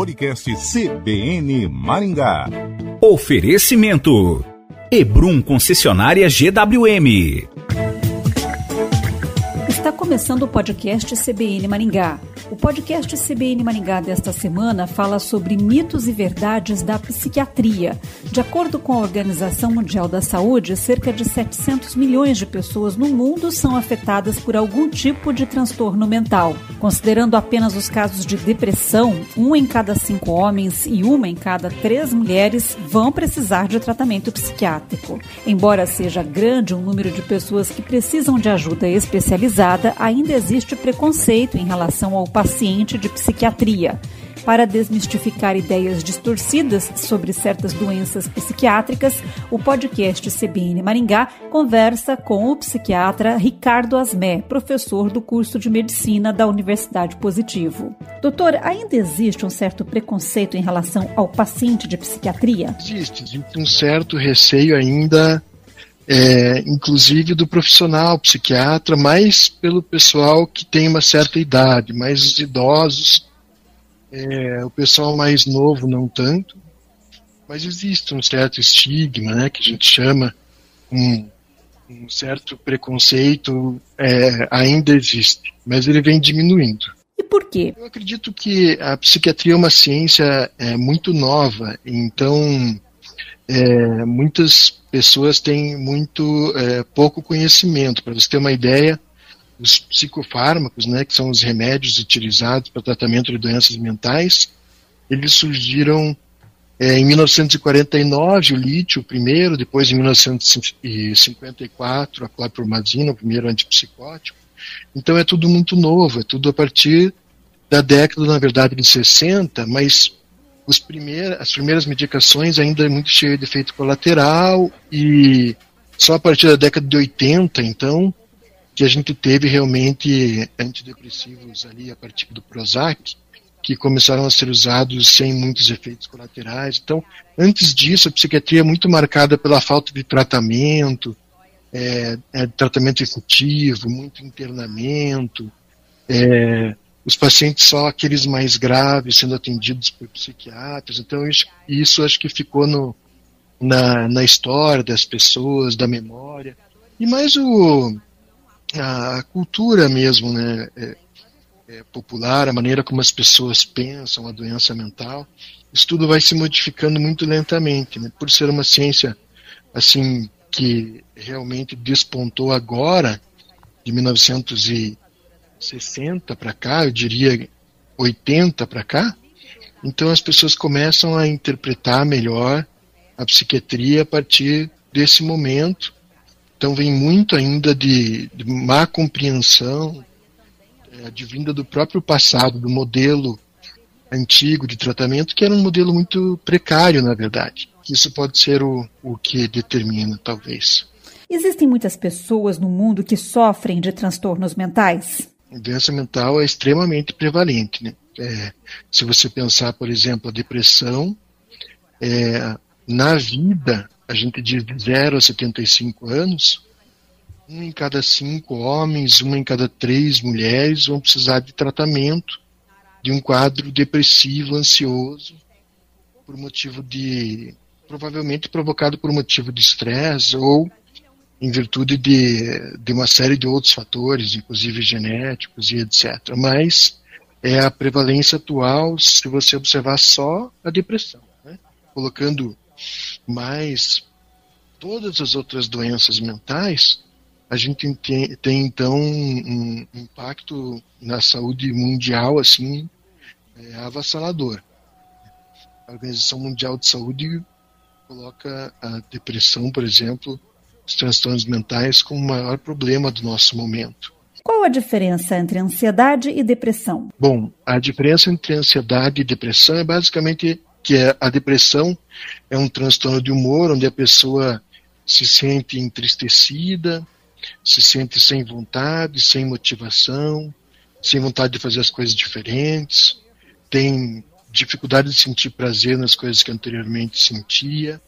Podcast CBN Maringá. Oferecimento: Ebrum Concessionária GWM. Está começando o podcast CBN Maringá. O podcast CBN Maringá desta semana fala sobre mitos e verdades da psiquiatria. De acordo com a Organização Mundial da Saúde, cerca de 700 milhões de pessoas no mundo são afetadas por algum tipo de transtorno mental. Considerando apenas os casos de depressão, um em cada cinco homens e uma em cada três mulheres vão precisar de tratamento psiquiátrico. Embora seja grande o número de pessoas que precisam de ajuda especializada, ainda existe preconceito em relação ao paciente de psiquiatria. Para desmistificar ideias distorcidas sobre certas doenças psiquiátricas, o podcast CBN Maringá conversa com o psiquiatra Ricardo Asmé, professor do curso de medicina da Universidade Positivo. Doutor, ainda existe um certo preconceito em relação ao paciente de psiquiatria? Existe, existe um certo receio ainda é, inclusive do profissional psiquiatra, mais pelo pessoal que tem uma certa idade, mais os idosos, é, o pessoal mais novo não tanto, mas existe um certo estigma, né, que a gente chama um, um certo preconceito, é, ainda existe, mas ele vem diminuindo. E por quê? Eu acredito que a psiquiatria é uma ciência é, muito nova, então é, muitas pessoas têm muito é, pouco conhecimento. Para você ter uma ideia, os psicofármacos, né, que são os remédios utilizados para tratamento de doenças mentais, eles surgiram é, em 1949, o lítio, o primeiro, depois em 1954, a clorpromazina, o primeiro antipsicótico. Então é tudo muito novo, é tudo a partir da década, na verdade, de 60, mas primeir, as primeiras medicações ainda é muito cheio de efeito colateral e só a partir da década de 80, então, que a gente teve realmente antidepressivos ali a partir do Prozac, que começaram a ser usados sem muitos efeitos colaterais. Então, antes disso, a psiquiatria é muito marcada pela falta de tratamento, é, é, tratamento efetivo, muito internamento, é, os pacientes só aqueles mais graves sendo atendidos por psiquiatras. Então, isso, isso acho que ficou no, na, na história das pessoas, da memória. E mais o, a cultura mesmo, né? É, é, popular, a maneira como as pessoas pensam a doença mental, isso tudo vai se modificando muito lentamente, né? Por ser uma ciência assim que realmente despontou agora, de 1900 60 para cá, eu diria 80 para cá, então as pessoas começam a interpretar melhor a psiquiatria a partir desse momento. Então vem muito ainda de, de má compreensão, é, advinda do próprio passado, do modelo antigo de tratamento, que era um modelo muito precário, na verdade. Isso pode ser o, o que determina, talvez. Existem muitas pessoas no mundo que sofrem de transtornos mentais? Doença mental é extremamente prevalente. Né? É, se você pensar, por exemplo, a depressão, é, na vida, a gente diz de 0 a 75 anos, um em cada cinco homens, uma em cada três mulheres vão precisar de tratamento de um quadro depressivo, ansioso, por motivo de. provavelmente provocado por motivo de estresse ou em virtude de, de uma série de outros fatores, inclusive genéticos e etc. Mas é a prevalência atual, se você observar só a depressão, né? colocando mais todas as outras doenças mentais, a gente tem, então um impacto na saúde mundial assim é, avassalador. A Organização Mundial de Saúde coloca a depressão, por exemplo, os transtornos mentais como o maior problema do nosso momento. Qual a diferença entre ansiedade e depressão? Bom, a diferença entre ansiedade e depressão é basicamente que a depressão é um transtorno de humor onde a pessoa se sente entristecida, se sente sem vontade, sem motivação, sem vontade de fazer as coisas diferentes, tem dificuldade de sentir prazer nas coisas que anteriormente sentia,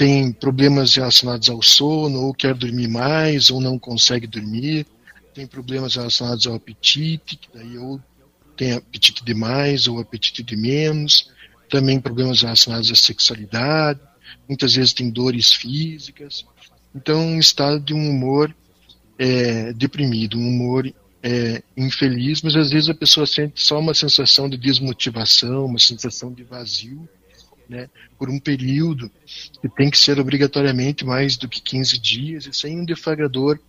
tem problemas relacionados ao sono, ou quer dormir mais, ou não consegue dormir, tem problemas relacionados ao apetite, que daí ou tem apetite demais ou apetite de menos, também problemas relacionados à sexualidade, muitas vezes tem dores físicas, então um estado de um humor é, deprimido, um humor é, infeliz, mas às vezes a pessoa sente só uma sensação de desmotivação, uma sensação de vazio, né, por um período que tem que ser obrigatoriamente mais do que 15 dias e sem um deflagrador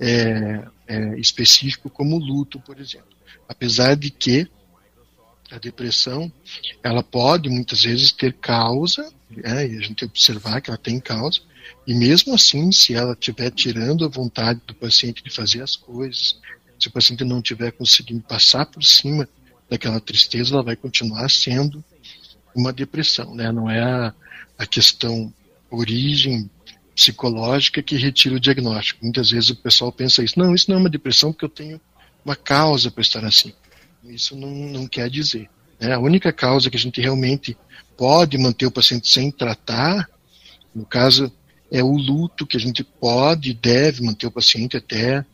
é, é, específico como luto, por exemplo. Apesar de que a depressão ela pode muitas vezes ter causa, né, e a gente observar que ela tem causa, e mesmo assim, se ela estiver tirando a vontade do paciente de fazer as coisas, se o paciente não estiver conseguindo passar por cima daquela tristeza, ela vai continuar sendo uma depressão, né? Não é a, a questão origem psicológica que retira o diagnóstico. Muitas vezes o pessoal pensa isso, não, isso não é uma depressão porque eu tenho uma causa para estar assim. Isso não, não quer dizer. Né? A única causa que a gente realmente pode manter o paciente sem tratar, no caso, é o luto que a gente pode e deve manter o paciente até,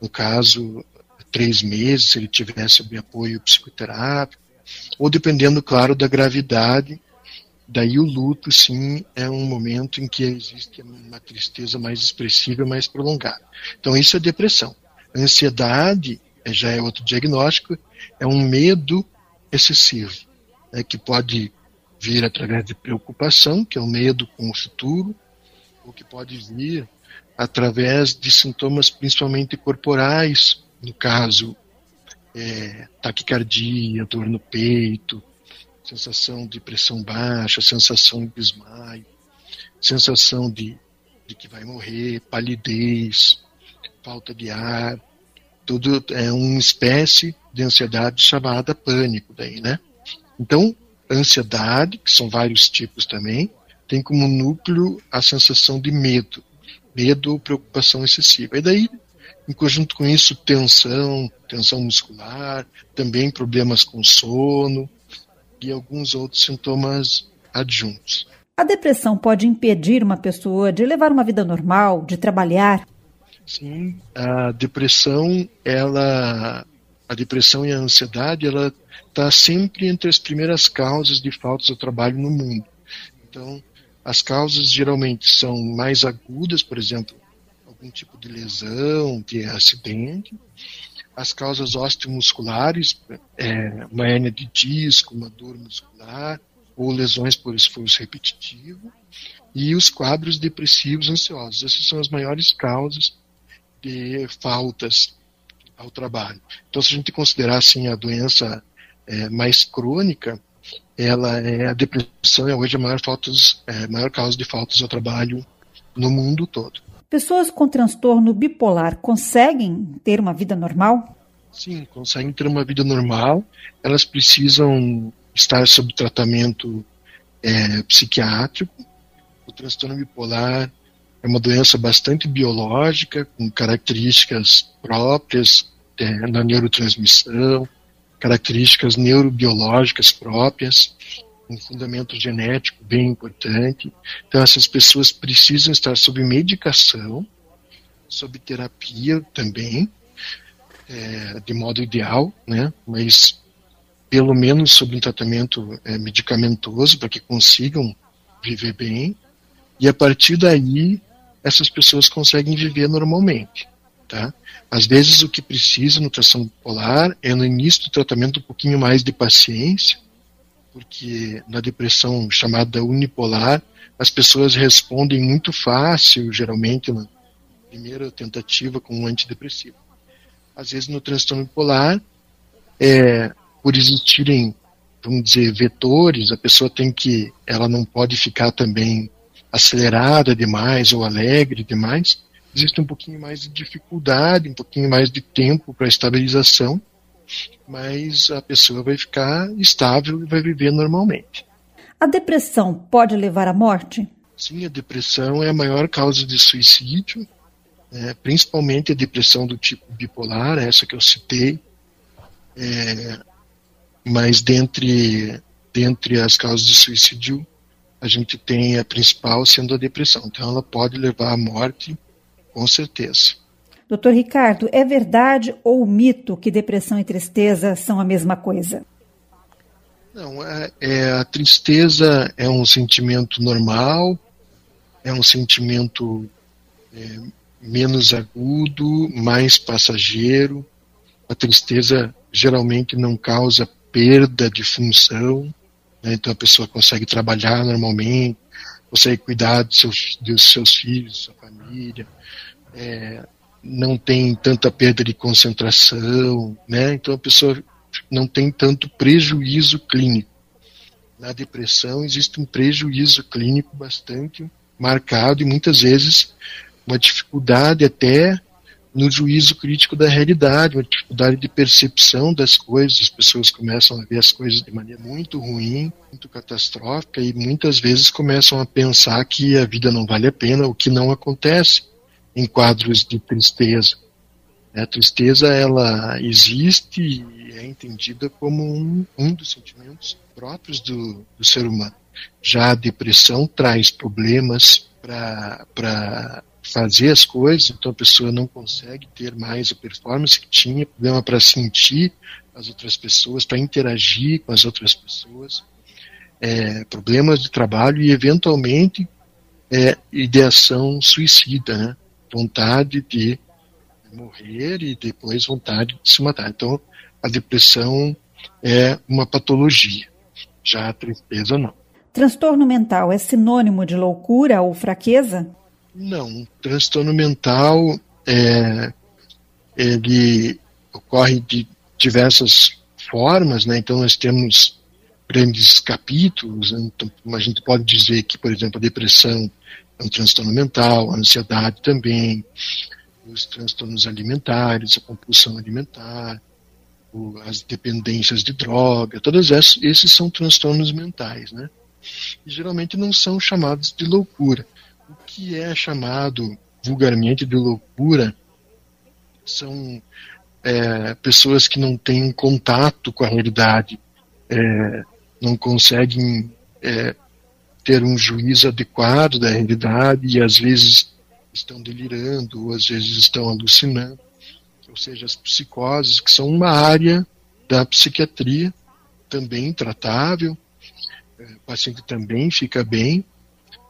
no caso, três meses, se ele tiver sob apoio psicoterápico, ou dependendo, claro, da gravidade. Daí o luto, sim, é um momento em que existe uma tristeza mais expressiva, mais prolongada. Então isso é depressão. Ansiedade já é outro diagnóstico, é um medo excessivo, né, que pode vir através de preocupação, que é o medo com o futuro, ou que pode vir através de sintomas principalmente corporais, no caso é, taquicardia, dor no peito, sensação de pressão baixa, sensação de desmaio, sensação de, de que vai morrer, palidez, falta de ar, tudo é uma espécie de ansiedade chamada pânico daí, né? Então, ansiedade, que são vários tipos também, tem como núcleo a sensação de medo, medo ou preocupação excessiva. E daí em conjunto com isso, tensão, tensão muscular, também problemas com sono e alguns outros sintomas adjuntos. A depressão pode impedir uma pessoa de levar uma vida normal, de trabalhar? Sim, a depressão, ela, a depressão e a ansiedade, ela está sempre entre as primeiras causas de faltas de trabalho no mundo. Então, as causas geralmente são mais agudas, por exemplo, algum tipo de lesão, de acidente. As causas osteomusculares, é, uma hernia de disco, uma dor muscular, ou lesões por esforço repetitivo. E os quadros depressivos ansiosos. Essas são as maiores causas de faltas ao trabalho. Então, se a gente considerar assim a doença é, mais crônica, ela é a depressão é hoje a maior, faltas, é, maior causa de faltas ao trabalho no mundo todo. Pessoas com transtorno bipolar conseguem ter uma vida normal? Sim, conseguem ter uma vida normal. Elas precisam estar sob tratamento é, psiquiátrico. O transtorno bipolar é uma doença bastante biológica, com características próprias é, na neurotransmissão, características neurobiológicas próprias um fundamento genético bem importante. Então, essas pessoas precisam estar sob medicação, sob terapia também, é, de modo ideal, né? mas pelo menos sob um tratamento é, medicamentoso para que consigam viver bem. E a partir daí, essas pessoas conseguem viver normalmente. Tá? Às vezes, o que precisa no tração polar é no início do tratamento um pouquinho mais de paciência, porque na depressão chamada unipolar, as pessoas respondem muito fácil, geralmente na primeira tentativa com um antidepressivo. Às vezes no transtorno bipolar, é, por existirem, vamos dizer, vetores, a pessoa tem que, ela não pode ficar também acelerada demais ou alegre demais, existe um pouquinho mais de dificuldade, um pouquinho mais de tempo para estabilização, mas a pessoa vai ficar estável e vai viver normalmente. A depressão pode levar à morte? Sim, a depressão é a maior causa de suicídio, né, principalmente a depressão do tipo bipolar, essa que eu citei. É, mas dentre, dentre as causas de suicídio, a gente tem a principal sendo a depressão. Então ela pode levar à morte, com certeza. Doutor Ricardo, é verdade ou mito que depressão e tristeza são a mesma coisa? Não, é, é, a tristeza é um sentimento normal, é um sentimento é, menos agudo, mais passageiro. A tristeza geralmente não causa perda de função, né? então a pessoa consegue trabalhar normalmente, consegue cuidar dos seus, dos seus filhos, sua família, é, não tem tanta perda de concentração, né? Então a pessoa não tem tanto prejuízo clínico. Na depressão existe um prejuízo clínico bastante marcado e muitas vezes uma dificuldade até no juízo crítico da realidade, uma dificuldade de percepção das coisas. As pessoas começam a ver as coisas de maneira muito ruim, muito catastrófica e muitas vezes começam a pensar que a vida não vale a pena, o que não acontece em quadros de tristeza. A tristeza ela existe e é entendida como um, um dos sentimentos próprios do, do ser humano. Já a depressão traz problemas para fazer as coisas, então a pessoa não consegue ter mais a performance que tinha, problema para sentir as outras pessoas, para interagir com as outras pessoas, é, problemas de trabalho e, eventualmente, é, ideação suicida, né? Vontade de morrer e depois vontade de se matar. Então, a depressão é uma patologia, já a tristeza não. Transtorno mental é sinônimo de loucura ou fraqueza? Não, transtorno mental é, ele ocorre de diversas formas, né? Então nós temos grandes capítulos. Né? Então, a gente pode dizer que, por exemplo, a depressão um transtorno mental, a ansiedade também, os transtornos alimentares, a compulsão alimentar, as dependências de droga, todos esses são transtornos mentais, né? E geralmente não são chamados de loucura. O que é chamado vulgarmente de loucura são é, pessoas que não têm contato com a realidade, é, não conseguem é, ter um juízo adequado da realidade e às vezes estão delirando ou às vezes estão alucinando. Ou seja, as psicoses, que são uma área da psiquiatria também tratável, é, o paciente também fica bem,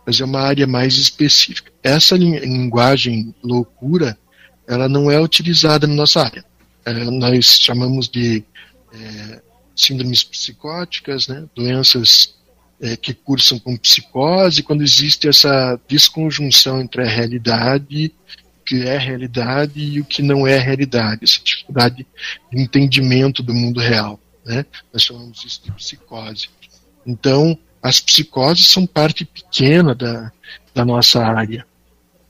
mas é uma área mais específica. Essa linguagem loucura, ela não é utilizada na nossa área. É, nós chamamos de é, síndromes psicóticas, né, doenças é, que cursam com psicose, quando existe essa desconjunção entre a realidade, o que é realidade e o que não é realidade, essa dificuldade de entendimento do mundo real. Né? Nós chamamos isso de psicose. Então, as psicoses são parte pequena da, da nossa área,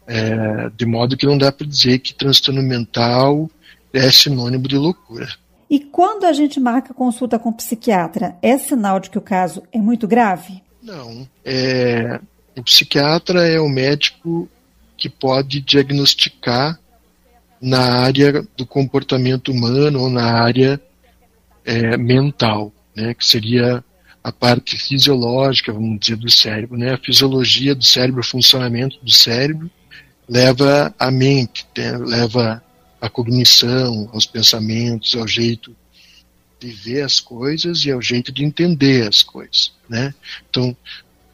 é, de modo que não dá para dizer que transtorno mental é sinônimo de loucura. E quando a gente marca consulta com o psiquiatra, é sinal de que o caso é muito grave? Não. É, o psiquiatra é o médico que pode diagnosticar na área do comportamento humano ou na área é, mental, né, que seria a parte fisiológica, vamos dizer, do cérebro. Né, a fisiologia do cérebro, o funcionamento do cérebro, leva a mente, né, leva à cognição, aos pensamentos, ao jeito de ver as coisas e ao jeito de entender as coisas, né? Então,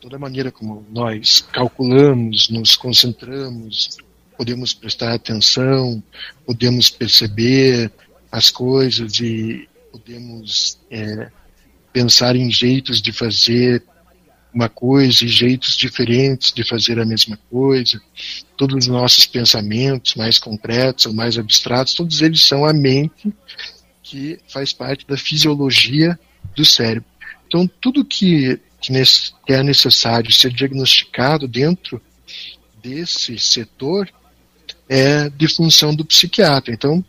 toda maneira como nós calculamos, nos concentramos, podemos prestar atenção, podemos perceber as coisas e podemos é, pensar em jeitos de fazer uma coisa e jeitos diferentes de fazer a mesma coisa. Todos os nossos pensamentos, mais concretos ou mais abstratos, todos eles são a mente que faz parte da fisiologia do cérebro. Então, tudo que, que é necessário ser diagnosticado dentro desse setor é de função do psiquiatra. Então,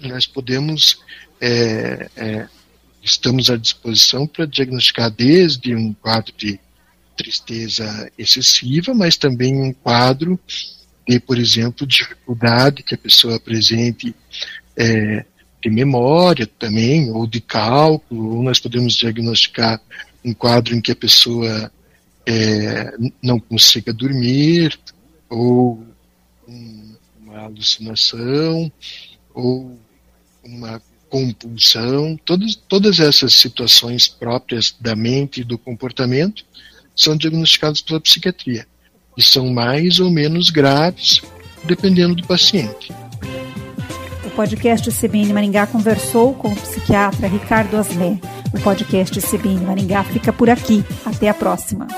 nós podemos, é, é, estamos à disposição para diagnosticar desde um quadro de tristeza excessiva, mas também um quadro de, por exemplo, dificuldade que a pessoa apresente é, de memória também, ou de cálculo, ou nós podemos diagnosticar um quadro em que a pessoa é, não consiga dormir, ou uma alucinação ou uma compulsão, todas, todas essas situações próprias da mente e do comportamento são diagnosticadas pela psiquiatria e são mais ou menos graves dependendo do paciente. O podcast CBN Maringá conversou com o psiquiatra Ricardo Asmé. O podcast CBN Maringá fica por aqui. Até a próxima.